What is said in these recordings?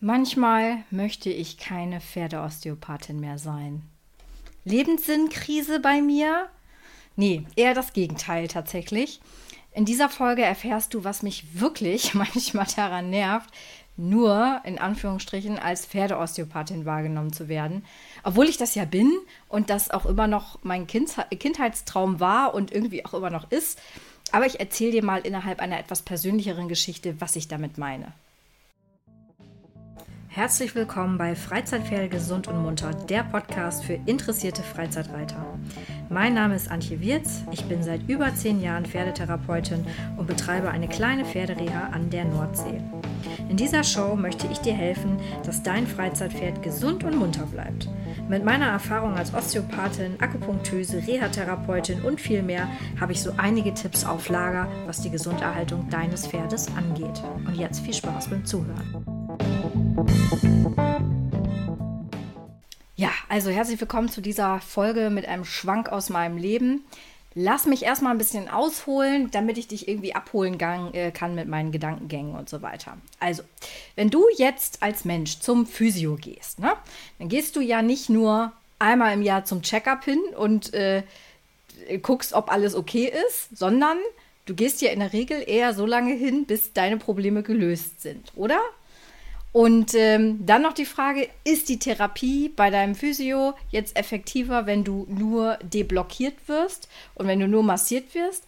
Manchmal möchte ich keine Pferdeosteopathin mehr sein. Lebenssinnkrise bei mir? Nee, eher das Gegenteil tatsächlich. In dieser Folge erfährst du, was mich wirklich manchmal daran nervt, nur in Anführungsstrichen als Pferdeosteopathin wahrgenommen zu werden. Obwohl ich das ja bin und das auch immer noch mein Kindheitstraum war und irgendwie auch immer noch ist. Aber ich erzähle dir mal innerhalb einer etwas persönlicheren Geschichte, was ich damit meine. Herzlich willkommen bei Freizeitpferde gesund und munter, der Podcast für interessierte Freizeitreiter. Mein Name ist Antje Wirz, ich bin seit über zehn Jahren Pferdetherapeutin und betreibe eine kleine Pferdereha an der Nordsee. In dieser Show möchte ich dir helfen, dass dein Freizeitpferd gesund und munter bleibt. Mit meiner Erfahrung als Osteopathin, Akupunktöse, Reha-Therapeutin und viel mehr habe ich so einige Tipps auf Lager, was die Gesunderhaltung deines Pferdes angeht. Und jetzt viel Spaß beim Zuhören. Ja, also herzlich willkommen zu dieser Folge mit einem Schwank aus meinem Leben. Lass mich erstmal ein bisschen ausholen, damit ich dich irgendwie abholen äh, kann mit meinen Gedankengängen und so weiter. Also, wenn du jetzt als Mensch zum Physio gehst, ne, dann gehst du ja nicht nur einmal im Jahr zum Checkup hin und äh, guckst, ob alles okay ist, sondern du gehst ja in der Regel eher so lange hin, bis deine Probleme gelöst sind, oder? Und ähm, dann noch die Frage, ist die Therapie bei deinem Physio jetzt effektiver, wenn du nur deblockiert wirst und wenn du nur massiert wirst?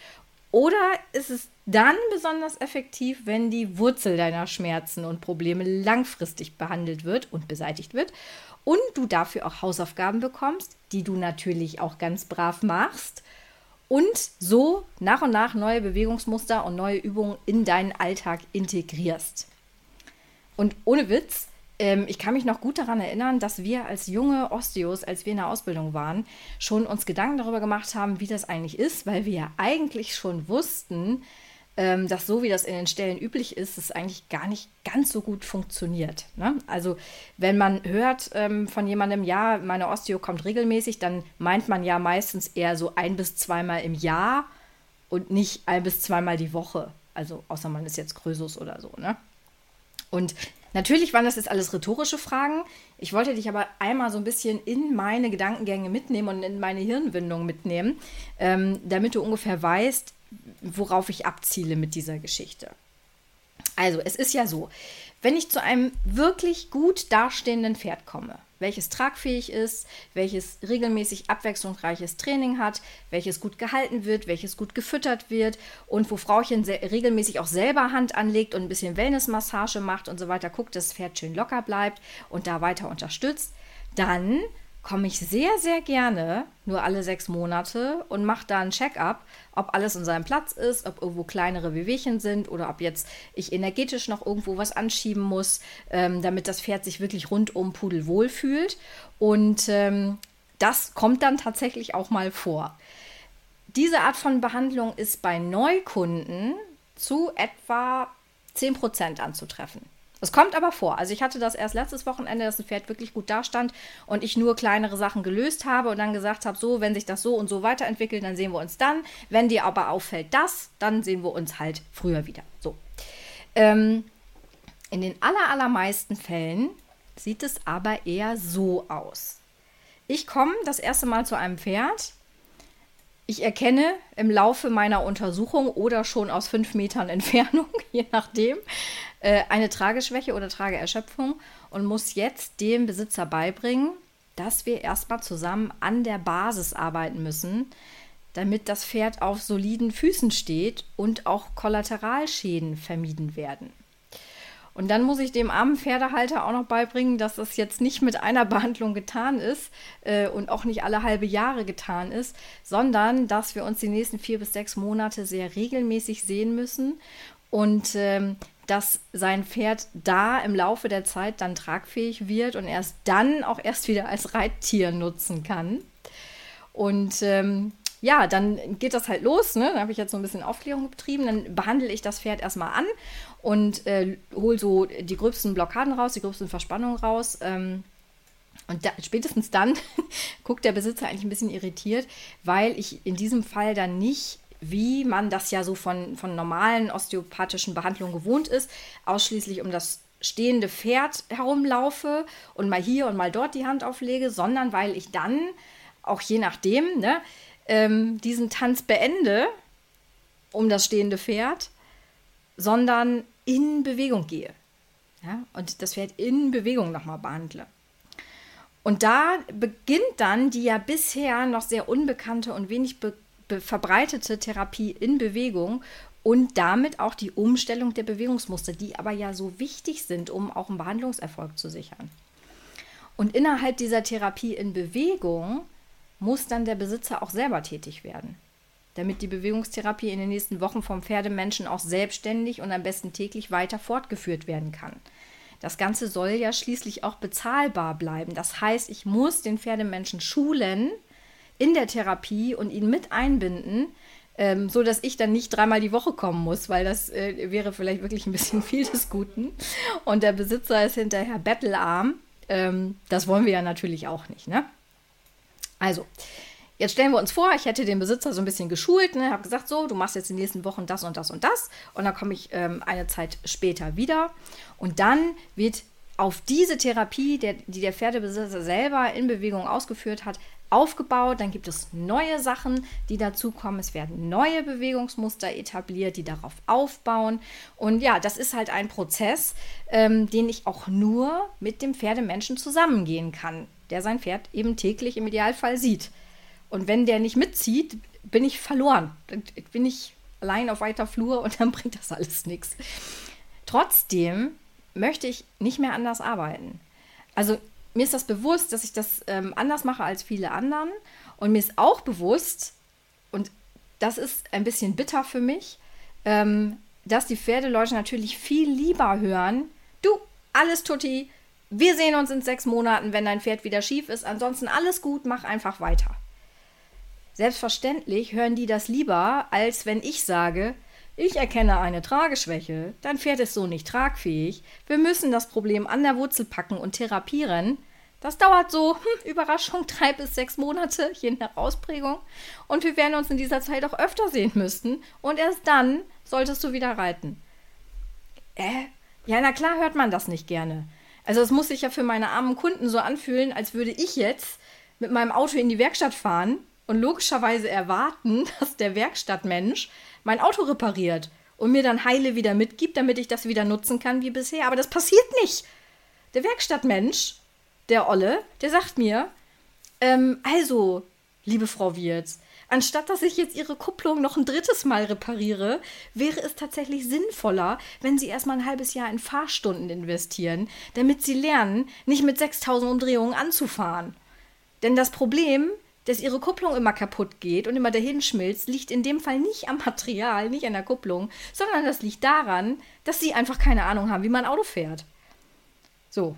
Oder ist es dann besonders effektiv, wenn die Wurzel deiner Schmerzen und Probleme langfristig behandelt wird und beseitigt wird und du dafür auch Hausaufgaben bekommst, die du natürlich auch ganz brav machst und so nach und nach neue Bewegungsmuster und neue Übungen in deinen Alltag integrierst? Und ohne Witz, ähm, ich kann mich noch gut daran erinnern, dass wir als junge Osteos, als wir in der Ausbildung waren, schon uns Gedanken darüber gemacht haben, wie das eigentlich ist, weil wir ja eigentlich schon wussten, ähm, dass so wie das in den Stellen üblich ist, es eigentlich gar nicht ganz so gut funktioniert. Ne? Also wenn man hört ähm, von jemandem, ja, meine Osteo kommt regelmäßig, dann meint man ja meistens eher so ein bis zweimal im Jahr und nicht ein bis zweimal die Woche. Also außer man ist jetzt Krösus oder so, ne? Und natürlich waren das jetzt alles rhetorische Fragen. Ich wollte dich aber einmal so ein bisschen in meine Gedankengänge mitnehmen und in meine Hirnwindung mitnehmen, ähm, damit du ungefähr weißt, worauf ich abziele mit dieser Geschichte. Also, es ist ja so, wenn ich zu einem wirklich gut dastehenden Pferd komme, welches tragfähig ist, welches regelmäßig abwechslungsreiches Training hat, welches gut gehalten wird, welches gut gefüttert wird und wo Frauchen regelmäßig auch selber Hand anlegt und ein bisschen Wellnessmassage macht und so weiter, guckt, dass das Pferd schön locker bleibt und da weiter unterstützt, dann komme ich sehr, sehr gerne nur alle sechs Monate und mache da ein Check-up, ob alles in seinem Platz ist, ob irgendwo kleinere Wehwehchen sind oder ob jetzt ich energetisch noch irgendwo was anschieben muss, ähm, damit das Pferd sich wirklich rundum pudelwohl fühlt. Und ähm, das kommt dann tatsächlich auch mal vor. Diese Art von Behandlung ist bei Neukunden zu etwa 10% anzutreffen. Es kommt aber vor. Also ich hatte das erst letztes Wochenende, dass ein Pferd wirklich gut dastand und ich nur kleinere Sachen gelöst habe und dann gesagt habe, so, wenn sich das so und so weiterentwickelt, dann sehen wir uns dann. Wenn dir aber auffällt das, dann sehen wir uns halt früher wieder. So. Ähm, in den aller, allermeisten Fällen sieht es aber eher so aus. Ich komme das erste Mal zu einem Pferd. Ich erkenne im Laufe meiner Untersuchung oder schon aus fünf Metern Entfernung, je nachdem, äh, eine Trageschwäche oder Trageerschöpfung und muss jetzt dem Besitzer beibringen, dass wir erstmal zusammen an der Basis arbeiten müssen, damit das Pferd auf soliden Füßen steht und auch Kollateralschäden vermieden werden. Und dann muss ich dem armen Pferdehalter auch noch beibringen, dass das jetzt nicht mit einer Behandlung getan ist äh, und auch nicht alle halbe Jahre getan ist, sondern dass wir uns die nächsten vier bis sechs Monate sehr regelmäßig sehen müssen und ähm, dass sein Pferd da im Laufe der Zeit dann tragfähig wird und erst dann auch erst wieder als Reittier nutzen kann. Und ähm, ja, dann geht das halt los. Ne? Da habe ich jetzt so ein bisschen Aufklärung betrieben. Dann behandle ich das Pferd erstmal an und äh, hole so die gröbsten Blockaden raus, die gröbsten Verspannungen raus. Ähm, und da, spätestens dann guckt der Besitzer eigentlich ein bisschen irritiert, weil ich in diesem Fall dann nicht wie man das ja so von, von normalen osteopathischen Behandlungen gewohnt ist, ausschließlich um das stehende Pferd herumlaufe und mal hier und mal dort die Hand auflege, sondern weil ich dann, auch je nachdem, ne, ähm, diesen Tanz beende um das stehende Pferd, sondern in Bewegung gehe. Ja, und das Pferd in Bewegung nochmal behandle. Und da beginnt dann die ja bisher noch sehr unbekannte und wenig verbreitete Therapie in Bewegung und damit auch die Umstellung der Bewegungsmuster, die aber ja so wichtig sind, um auch einen Behandlungserfolg zu sichern. Und innerhalb dieser Therapie in Bewegung muss dann der Besitzer auch selber tätig werden, damit die Bewegungstherapie in den nächsten Wochen vom Pferdemenschen auch selbstständig und am besten täglich weiter fortgeführt werden kann. Das Ganze soll ja schließlich auch bezahlbar bleiben. Das heißt, ich muss den Pferdemenschen schulen in der Therapie und ihn mit einbinden, ähm, so dass ich dann nicht dreimal die Woche kommen muss, weil das äh, wäre vielleicht wirklich ein bisschen viel des Guten. Und der Besitzer ist hinterher bettelarm. Ähm, das wollen wir ja natürlich auch nicht. Ne? Also, Jetzt stellen wir uns vor, ich hätte den Besitzer so ein bisschen geschult, ne, habe gesagt, so, du machst jetzt in den nächsten Wochen das und das und das und dann komme ich ähm, eine Zeit später wieder und dann wird auf diese Therapie, der, die der Pferdebesitzer selber in Bewegung ausgeführt hat, aufgebaut. Dann gibt es neue Sachen, die dazukommen. Es werden neue Bewegungsmuster etabliert, die darauf aufbauen. Und ja, das ist halt ein Prozess, ähm, den ich auch nur mit dem Pferdemenschen zusammengehen kann, der sein Pferd eben täglich im Idealfall sieht. Und wenn der nicht mitzieht, bin ich verloren. Dann bin ich allein auf weiter Flur und dann bringt das alles nichts. Trotzdem möchte ich nicht mehr anders arbeiten. Also mir ist das bewusst, dass ich das ähm, anders mache als viele anderen. Und mir ist auch bewusst, und das ist ein bisschen bitter für mich, ähm, dass die Pferdeleute natürlich viel lieber hören, du, alles tutti, wir sehen uns in sechs Monaten, wenn dein Pferd wieder schief ist. Ansonsten alles gut, mach einfach weiter. Selbstverständlich hören die das lieber, als wenn ich sage, ich erkenne eine Trageschwäche, dein Pferd ist so nicht tragfähig, wir müssen das Problem an der Wurzel packen und therapieren. Das dauert so, hm, Überraschung, drei bis sechs Monate, je nach Ausprägung. Und wir werden uns in dieser Zeit auch öfter sehen müssen. Und erst dann solltest du wieder reiten. Äh? Ja, na klar hört man das nicht gerne. Also es muss sich ja für meine armen Kunden so anfühlen, als würde ich jetzt mit meinem Auto in die Werkstatt fahren und logischerweise erwarten, dass der Werkstattmensch mein Auto repariert und mir dann heile wieder mitgibt, damit ich das wieder nutzen kann wie bisher. Aber das passiert nicht. Der Werkstattmensch, der Olle, der sagt mir, ähm, also, liebe Frau Wirz, anstatt dass ich jetzt Ihre Kupplung noch ein drittes Mal repariere, wäre es tatsächlich sinnvoller, wenn Sie erstmal ein halbes Jahr in Fahrstunden investieren, damit Sie lernen, nicht mit 6000 Umdrehungen anzufahren. Denn das Problem dass ihre Kupplung immer kaputt geht und immer dahin schmilzt, liegt in dem Fall nicht am Material, nicht an der Kupplung, sondern das liegt daran, dass sie einfach keine Ahnung haben, wie man Auto fährt. So.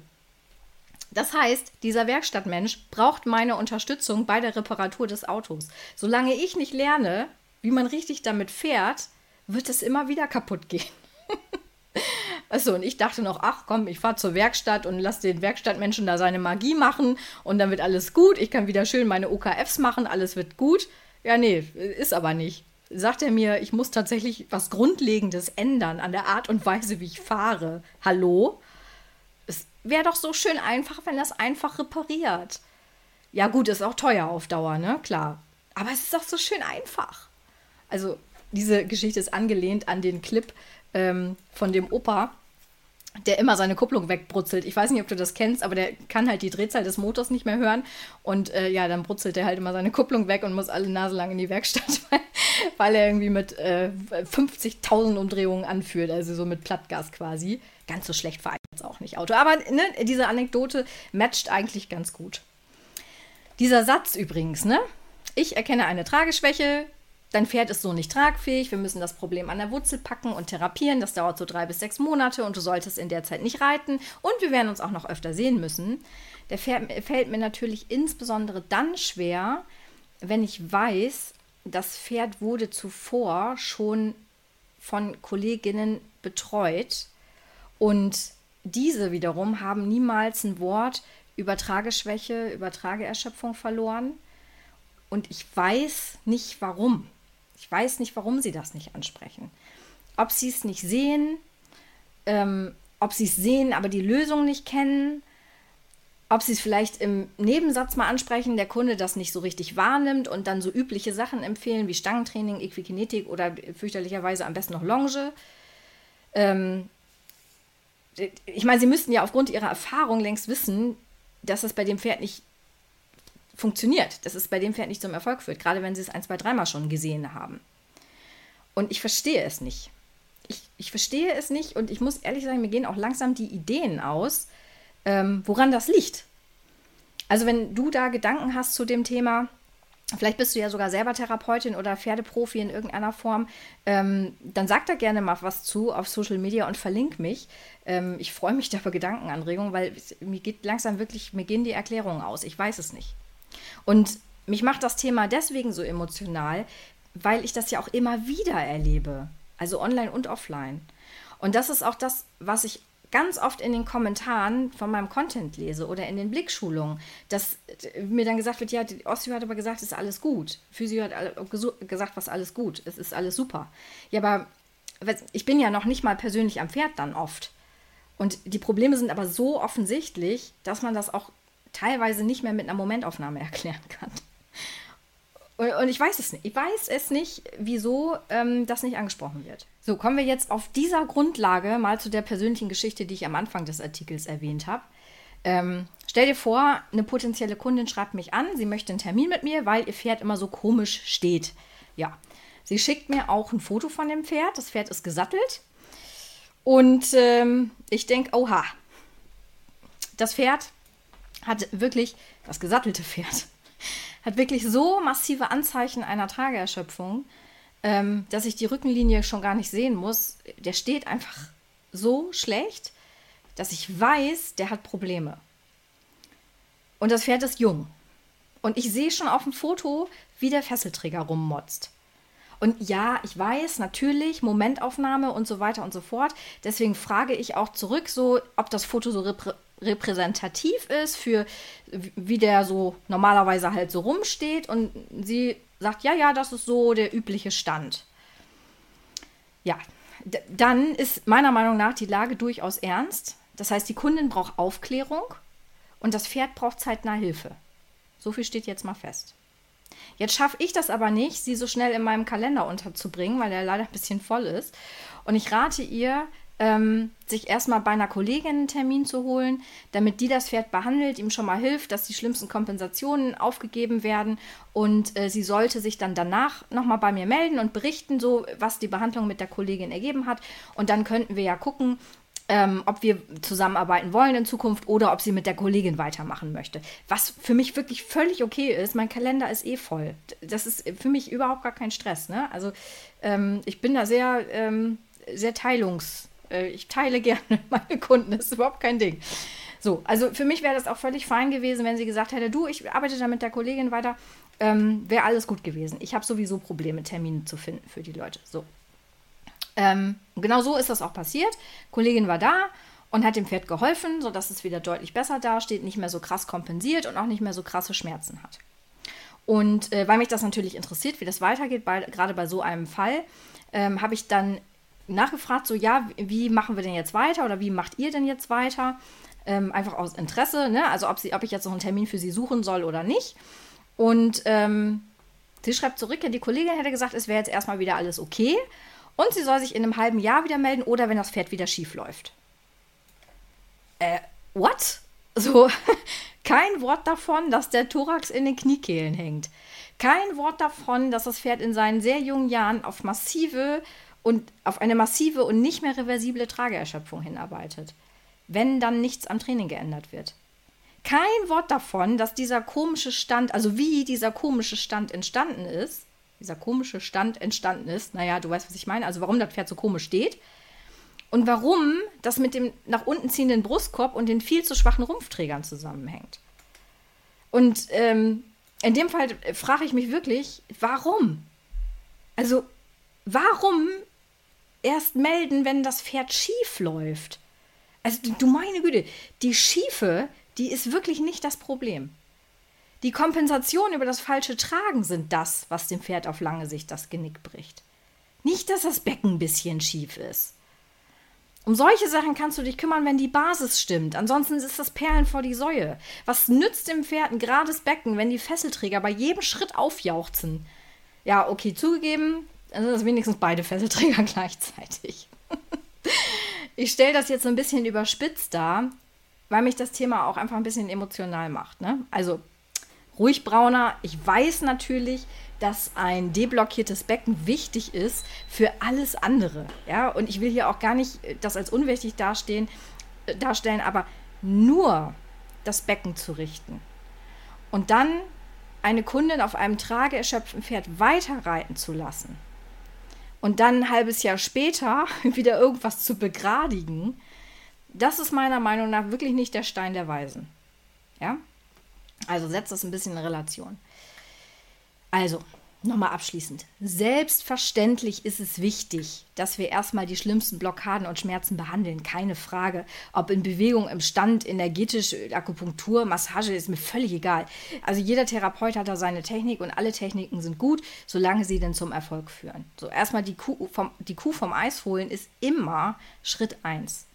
Das heißt, dieser Werkstattmensch braucht meine Unterstützung bei der Reparatur des Autos. Solange ich nicht lerne, wie man richtig damit fährt, wird es immer wieder kaputt gehen. Achso, und ich dachte noch, ach komm, ich fahre zur Werkstatt und lass den Werkstattmenschen da seine Magie machen und dann wird alles gut. Ich kann wieder schön meine OKFs machen, alles wird gut. Ja, nee, ist aber nicht. Sagt er mir, ich muss tatsächlich was Grundlegendes ändern an der Art und Weise, wie ich fahre. Hallo? Es wäre doch so schön einfach, wenn das einfach repariert. Ja, gut, ist auch teuer auf Dauer, ne? Klar. Aber es ist doch so schön einfach. Also, diese Geschichte ist angelehnt an den Clip ähm, von dem Opa, der immer seine Kupplung wegbrutzelt. Ich weiß nicht, ob du das kennst, aber der kann halt die Drehzahl des Motors nicht mehr hören. Und äh, ja, dann brutzelt er halt immer seine Kupplung weg und muss alle Nase lang in die Werkstatt, weil, er irgendwie mit äh, 50.000 Umdrehungen anführt, also so mit Plattgas quasi. Ganz so schlecht fahre ich jetzt auch nicht Auto. Aber ne, diese Anekdote matcht eigentlich ganz gut. Dieser Satz übrigens, ne? Ich erkenne eine Trageschwäche, Dein Pferd ist so nicht tragfähig, wir müssen das Problem an der Wurzel packen und therapieren. Das dauert so drei bis sechs Monate und du solltest in der Zeit nicht reiten. Und wir werden uns auch noch öfter sehen müssen. Der Pferd fällt mir natürlich insbesondere dann schwer, wenn ich weiß, das Pferd wurde zuvor schon von Kolleginnen betreut und diese wiederum haben niemals ein Wort über Trageschwäche, über Trageerschöpfung verloren. Und ich weiß nicht warum. Ich weiß nicht, warum sie das nicht ansprechen. Ob sie es nicht sehen, ähm, ob sie es sehen, aber die Lösung nicht kennen, ob sie es vielleicht im Nebensatz mal ansprechen, der Kunde das nicht so richtig wahrnimmt und dann so übliche Sachen empfehlen wie Stangentraining, Equikinetik oder fürchterlicherweise am besten noch Longe. Ähm, ich meine, sie müssten ja aufgrund ihrer Erfahrung längst wissen, dass das bei dem Pferd nicht funktioniert, dass es bei dem Pferd nicht zum Erfolg führt, gerade wenn sie es ein, zwei, dreimal schon gesehen haben. Und ich verstehe es nicht. Ich, ich verstehe es nicht und ich muss ehrlich sagen, mir gehen auch langsam die Ideen aus, ähm, woran das liegt. Also wenn du da Gedanken hast zu dem Thema, vielleicht bist du ja sogar selber Therapeutin oder Pferdeprofi in irgendeiner Form, ähm, dann sag da gerne mal was zu auf Social Media und verlink mich. Ähm, ich freue mich da für Gedankenanregungen, weil mir geht langsam wirklich, mir gehen die Erklärungen aus. Ich weiß es nicht. Und mich macht das Thema deswegen so emotional, weil ich das ja auch immer wieder erlebe. Also online und offline. Und das ist auch das, was ich ganz oft in den Kommentaren von meinem Content lese oder in den Blickschulungen, dass mir dann gesagt wird, ja, die Osteo hat aber gesagt, es ist alles gut. Physio hat gesagt, was alles gut, es ist alles super. Ja, aber ich bin ja noch nicht mal persönlich am Pferd dann oft. Und die Probleme sind aber so offensichtlich, dass man das auch teilweise nicht mehr mit einer Momentaufnahme erklären kann. Und, und ich weiß es nicht. Ich weiß es nicht, wieso ähm, das nicht angesprochen wird. So, kommen wir jetzt auf dieser Grundlage mal zu der persönlichen Geschichte, die ich am Anfang des Artikels erwähnt habe. Ähm, stell dir vor, eine potenzielle Kundin schreibt mich an, sie möchte einen Termin mit mir, weil ihr Pferd immer so komisch steht. Ja, sie schickt mir auch ein Foto von dem Pferd. Das Pferd ist gesattelt. Und ähm, ich denke, oha, das Pferd hat wirklich, das gesattelte Pferd, hat wirklich so massive Anzeichen einer Trageerschöpfung, ähm, dass ich die Rückenlinie schon gar nicht sehen muss. Der steht einfach so schlecht, dass ich weiß, der hat Probleme. Und das Pferd ist jung. Und ich sehe schon auf dem Foto, wie der Fesselträger rummotzt. Und ja, ich weiß natürlich, Momentaufnahme und so weiter und so fort. Deswegen frage ich auch zurück, so, ob das Foto so reprä repräsentativ ist für wie der so normalerweise halt so rumsteht. Und sie sagt, ja, ja, das ist so der übliche Stand. Ja, dann ist meiner Meinung nach die Lage durchaus ernst. Das heißt, die Kundin braucht Aufklärung und das Pferd braucht zeitnah Hilfe. So viel steht jetzt mal fest. Jetzt schaffe ich das aber nicht, sie so schnell in meinem Kalender unterzubringen, weil er leider ein bisschen voll ist. Und ich rate ihr, ähm, sich erstmal bei einer Kollegin einen Termin zu holen, damit die das Pferd behandelt, ihm schon mal hilft, dass die schlimmsten Kompensationen aufgegeben werden und äh, sie sollte sich dann danach nochmal bei mir melden und berichten, so was die Behandlung mit der Kollegin ergeben hat und dann könnten wir ja gucken, ähm, ob wir zusammenarbeiten wollen in Zukunft oder ob sie mit der Kollegin weitermachen möchte. Was für mich wirklich völlig okay ist. Mein Kalender ist eh voll. Das ist für mich überhaupt gar kein Stress. Ne? Also ähm, ich bin da sehr, ähm, sehr teilungs äh, ich teile gerne meine Kunden, das ist überhaupt kein Ding. So, also für mich wäre das auch völlig fein gewesen, wenn sie gesagt hätte, du, ich arbeite da mit der Kollegin weiter, ähm, wäre alles gut gewesen. Ich habe sowieso Probleme, Termine zu finden für die Leute. So. Ähm, genau so ist das auch passiert. Kollegin war da und hat dem Pferd geholfen, sodass es wieder deutlich besser dasteht, nicht mehr so krass kompensiert und auch nicht mehr so krasse Schmerzen hat. Und äh, weil mich das natürlich interessiert, wie das weitergeht, bei, gerade bei so einem Fall, ähm, habe ich dann nachgefragt, so ja, wie machen wir denn jetzt weiter oder wie macht ihr denn jetzt weiter? Ähm, einfach aus Interesse, ne? also ob, sie, ob ich jetzt noch einen Termin für sie suchen soll oder nicht. Und ähm, sie schreibt zurück, ja, die Kollegin hätte gesagt, es wäre jetzt erstmal wieder alles okay und sie soll sich in einem halben Jahr wieder melden oder wenn das Pferd wieder schief läuft. Äh, what? So, kein Wort davon, dass der Thorax in den Kniekehlen hängt. Kein Wort davon, dass das Pferd in seinen sehr jungen Jahren auf massive und auf eine massive und nicht mehr reversible Trageerschöpfung hinarbeitet, wenn dann nichts am Training geändert wird. Kein Wort davon, dass dieser komische Stand, also wie dieser komische Stand entstanden ist, dieser komische Stand entstanden ist, naja, du weißt, was ich meine, also warum das Pferd so komisch steht und warum das mit dem nach unten ziehenden Brustkorb und den viel zu schwachen Rumpfträgern zusammenhängt. Und ähm, in dem Fall frage ich mich wirklich, warum? Also, warum erst melden, wenn das Pferd schief läuft. Also du meine Güte, die Schiefe, die ist wirklich nicht das Problem. Die Kompensation über das falsche Tragen sind das, was dem Pferd auf lange Sicht das Genick bricht. Nicht, dass das Becken ein bisschen schief ist. Um solche Sachen kannst du dich kümmern, wenn die Basis stimmt. Ansonsten ist das Perlen vor die Säue. Was nützt dem Pferd ein gerades Becken, wenn die Fesselträger bei jedem Schritt aufjauchzen? Ja, okay, zugegeben, dann sind das wenigstens beide Fesselträger gleichzeitig. ich stelle das jetzt so ein bisschen überspitzt dar, weil mich das Thema auch einfach ein bisschen emotional macht. Ne? Also ruhig brauner. Ich weiß natürlich, dass ein deblockiertes Becken wichtig ist für alles andere. Ja, und ich will hier auch gar nicht das als unwichtig dastehen, äh, darstellen, aber nur das Becken zu richten. Und dann eine Kundin auf einem trageerschöpften Pferd weiterreiten zu lassen und dann ein halbes Jahr später wieder irgendwas zu begradigen, das ist meiner Meinung nach wirklich nicht der Stein der Weisen. Ja? Also setzt das ein bisschen in Relation. Also, nochmal abschließend. Selbstverständlich ist es wichtig, dass wir erstmal die schlimmsten Blockaden und Schmerzen behandeln. Keine Frage. Ob in Bewegung, im Stand, energetisch, Akupunktur, Massage, ist mir völlig egal. Also jeder Therapeut hat da seine Technik und alle Techniken sind gut, solange sie denn zum Erfolg führen. So, erstmal die Kuh vom, die Kuh vom Eis holen ist immer Schritt 1.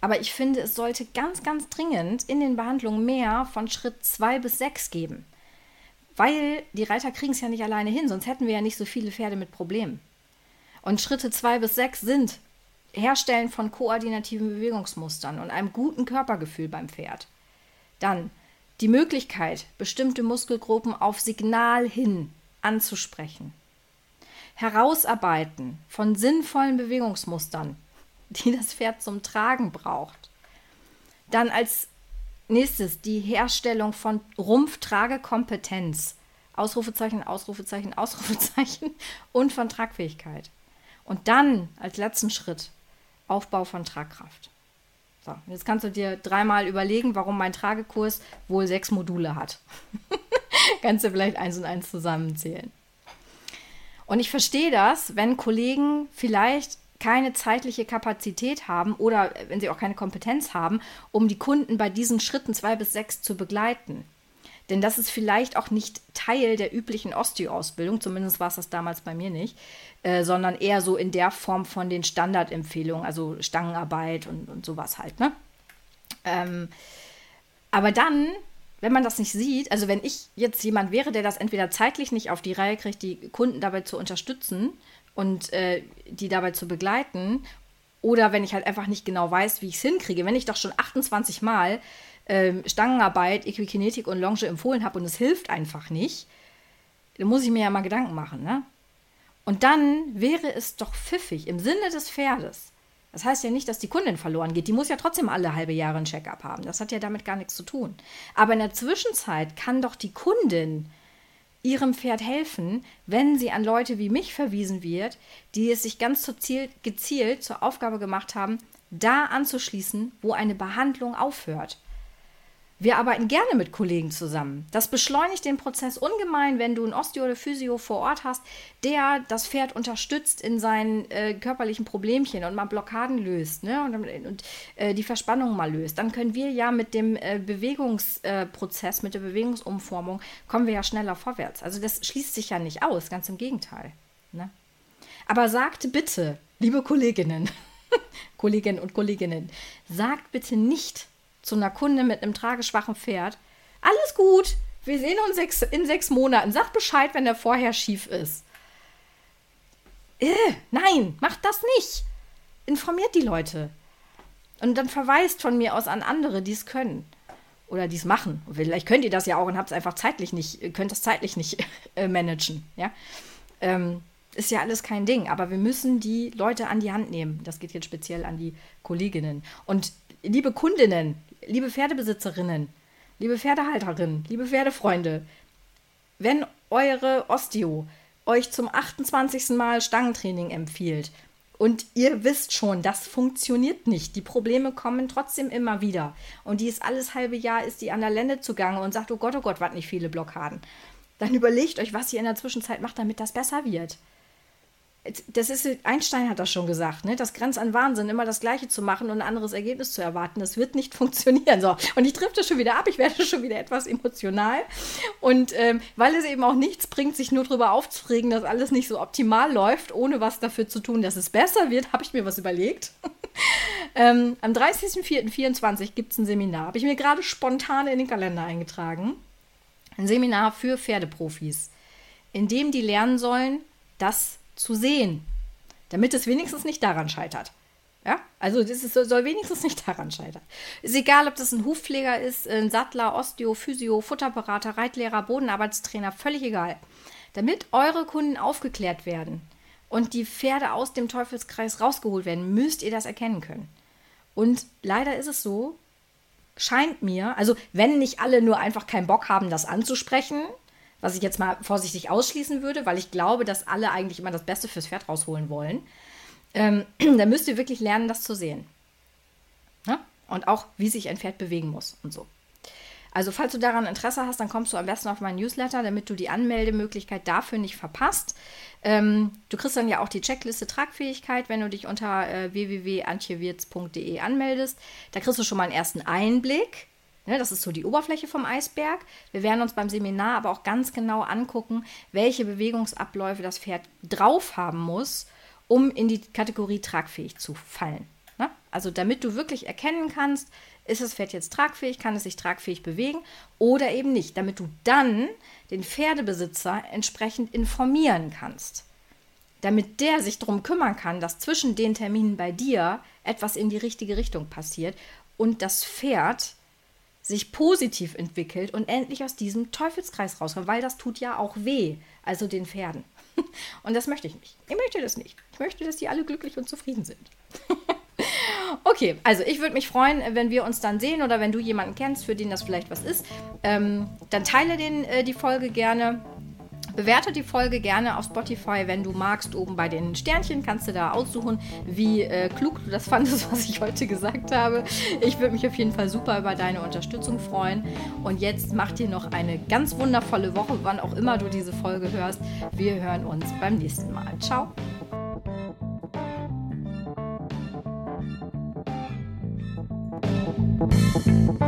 Aber ich finde, es sollte ganz, ganz dringend in den Behandlungen mehr von Schritt 2 bis 6 geben. Weil die Reiter kriegen es ja nicht alleine hin, sonst hätten wir ja nicht so viele Pferde mit Problemen. Und Schritte 2 bis 6 sind Herstellen von koordinativen Bewegungsmustern und einem guten Körpergefühl beim Pferd. Dann die Möglichkeit, bestimmte Muskelgruppen auf Signal hin anzusprechen. Herausarbeiten von sinnvollen Bewegungsmustern, die das Pferd zum Tragen braucht. Dann als nächstes die Herstellung von Rumpftragekompetenz. Ausrufezeichen, Ausrufezeichen, Ausrufezeichen und von Tragfähigkeit. Und dann als letzten Schritt Aufbau von Tragkraft. So, jetzt kannst du dir dreimal überlegen, warum mein Tragekurs wohl sechs Module hat. kannst du vielleicht eins und eins zusammenzählen. Und ich verstehe das, wenn Kollegen vielleicht keine zeitliche Kapazität haben oder wenn sie auch keine Kompetenz haben, um die Kunden bei diesen Schritten zwei bis sechs zu begleiten. Denn das ist vielleicht auch nicht Teil der üblichen Osteo-Ausbildung, zumindest war es das damals bei mir nicht, äh, sondern eher so in der Form von den Standardempfehlungen, also Stangenarbeit und, und sowas halt. Ne? Ähm, aber dann, wenn man das nicht sieht, also wenn ich jetzt jemand wäre, der das entweder zeitlich nicht auf die Reihe kriegt, die Kunden dabei zu unterstützen, und äh, die dabei zu begleiten. Oder wenn ich halt einfach nicht genau weiß, wie ich es hinkriege. Wenn ich doch schon 28 Mal ähm, Stangenarbeit, Equikinetik und Longe empfohlen habe und es hilft einfach nicht, dann muss ich mir ja mal Gedanken machen. Ne? Und dann wäre es doch pfiffig im Sinne des Pferdes. Das heißt ja nicht, dass die Kundin verloren geht. Die muss ja trotzdem alle halbe Jahre ein Check-up haben. Das hat ja damit gar nichts zu tun. Aber in der Zwischenzeit kann doch die Kundin ihrem Pferd helfen, wenn sie an Leute wie mich verwiesen wird, die es sich ganz gezielt zur Aufgabe gemacht haben, da anzuschließen, wo eine Behandlung aufhört. Wir arbeiten gerne mit Kollegen zusammen. Das beschleunigt den Prozess ungemein, wenn du einen Osteo oder Physio vor Ort hast, der das Pferd unterstützt in seinen äh, körperlichen Problemchen und mal Blockaden löst ne? und, und äh, die Verspannung mal löst. Dann können wir ja mit dem äh, Bewegungsprozess, mit der Bewegungsumformung, kommen wir ja schneller vorwärts. Also das schließt sich ja nicht aus, ganz im Gegenteil. Ne? Aber sagt bitte, liebe Kolleginnen, Kolleginnen und Kolleginnen, sagt bitte nicht, zu einer Kunde mit einem trageschwachen Pferd. Alles gut, wir sehen uns sechs, in sechs Monaten. Sag Bescheid, wenn der vorher schief ist. Äh, nein, macht das nicht. Informiert die Leute. Und dann verweist von mir aus an andere, die es können. Oder die es machen. Vielleicht könnt ihr das ja auch und habt es einfach zeitlich nicht, könnt das zeitlich nicht äh, managen. Ja? Ähm, ist ja alles kein Ding. Aber wir müssen die Leute an die Hand nehmen. Das geht jetzt speziell an die Kolleginnen. Und liebe Kundinnen, liebe Pferdebesitzerinnen, liebe Pferdehalterinnen, liebe Pferdefreunde, wenn eure Osteo euch zum 28. Mal Stangentraining empfiehlt und ihr wisst schon, das funktioniert nicht, die Probleme kommen trotzdem immer wieder und die ist alles halbe Jahr, ist die an der Lände zugange und sagt, oh Gott, oh Gott, was nicht viele Blockaden, dann überlegt euch, was ihr in der Zwischenzeit macht, damit das besser wird. Das ist, Einstein hat das schon gesagt, ne? das grenzt an Wahnsinn, immer das Gleiche zu machen und ein anderes Ergebnis zu erwarten. Das wird nicht funktionieren. So. Und ich trifft das schon wieder ab, ich werde schon wieder etwas emotional. Und ähm, weil es eben auch nichts bringt, sich nur darüber aufzuregen, dass alles nicht so optimal läuft, ohne was dafür zu tun, dass es besser wird, habe ich mir was überlegt. ähm, am 30.04.24 gibt es ein Seminar, habe ich mir gerade spontan in den Kalender eingetragen. Ein Seminar für Pferdeprofis, in dem die lernen sollen, das zu sehen, damit es wenigstens nicht daran scheitert. Ja, also das ist, soll wenigstens nicht daran scheitern. Ist egal, ob das ein Hufpfleger ist, ein Sattler, Osteo, Physio, Futterberater, Reitlehrer, Bodenarbeitstrainer, völlig egal. Damit eure Kunden aufgeklärt werden und die Pferde aus dem Teufelskreis rausgeholt werden, müsst ihr das erkennen können. Und leider ist es so, scheint mir, also wenn nicht alle nur einfach keinen Bock haben, das anzusprechen, was ich jetzt mal vorsichtig ausschließen würde, weil ich glaube, dass alle eigentlich immer das Beste fürs Pferd rausholen wollen, ähm, dann müsst ihr wirklich lernen, das zu sehen. Ja? Und auch, wie sich ein Pferd bewegen muss und so. Also, falls du daran Interesse hast, dann kommst du am besten auf meinen Newsletter, damit du die Anmeldemöglichkeit dafür nicht verpasst. Ähm, du kriegst dann ja auch die Checkliste Tragfähigkeit, wenn du dich unter äh, www.antjewirz.de anmeldest. Da kriegst du schon mal einen ersten Einblick Ne, das ist so die Oberfläche vom Eisberg. Wir werden uns beim Seminar aber auch ganz genau angucken, welche Bewegungsabläufe das Pferd drauf haben muss, um in die Kategorie tragfähig zu fallen. Ne? Also damit du wirklich erkennen kannst, ist das Pferd jetzt tragfähig, kann es sich tragfähig bewegen oder eben nicht, damit du dann den Pferdebesitzer entsprechend informieren kannst. Damit der sich darum kümmern kann, dass zwischen den Terminen bei dir etwas in die richtige Richtung passiert und das Pferd sich positiv entwickelt und endlich aus diesem Teufelskreis rauskommt, weil das tut ja auch weh, also den Pferden. Und das möchte ich nicht. Ich möchte das nicht. Ich möchte, dass die alle glücklich und zufrieden sind. okay, also ich würde mich freuen, wenn wir uns dann sehen oder wenn du jemanden kennst, für den das vielleicht was ist. Ähm, dann teile den, äh, die Folge gerne Bewerte die Folge gerne auf Spotify, wenn du magst. Oben bei den Sternchen kannst du da aussuchen, wie äh, klug du das fandest, was ich heute gesagt habe. Ich würde mich auf jeden Fall super über deine Unterstützung freuen. Und jetzt mach dir noch eine ganz wundervolle Woche, wann auch immer du diese Folge hörst. Wir hören uns beim nächsten Mal. Ciao. Thank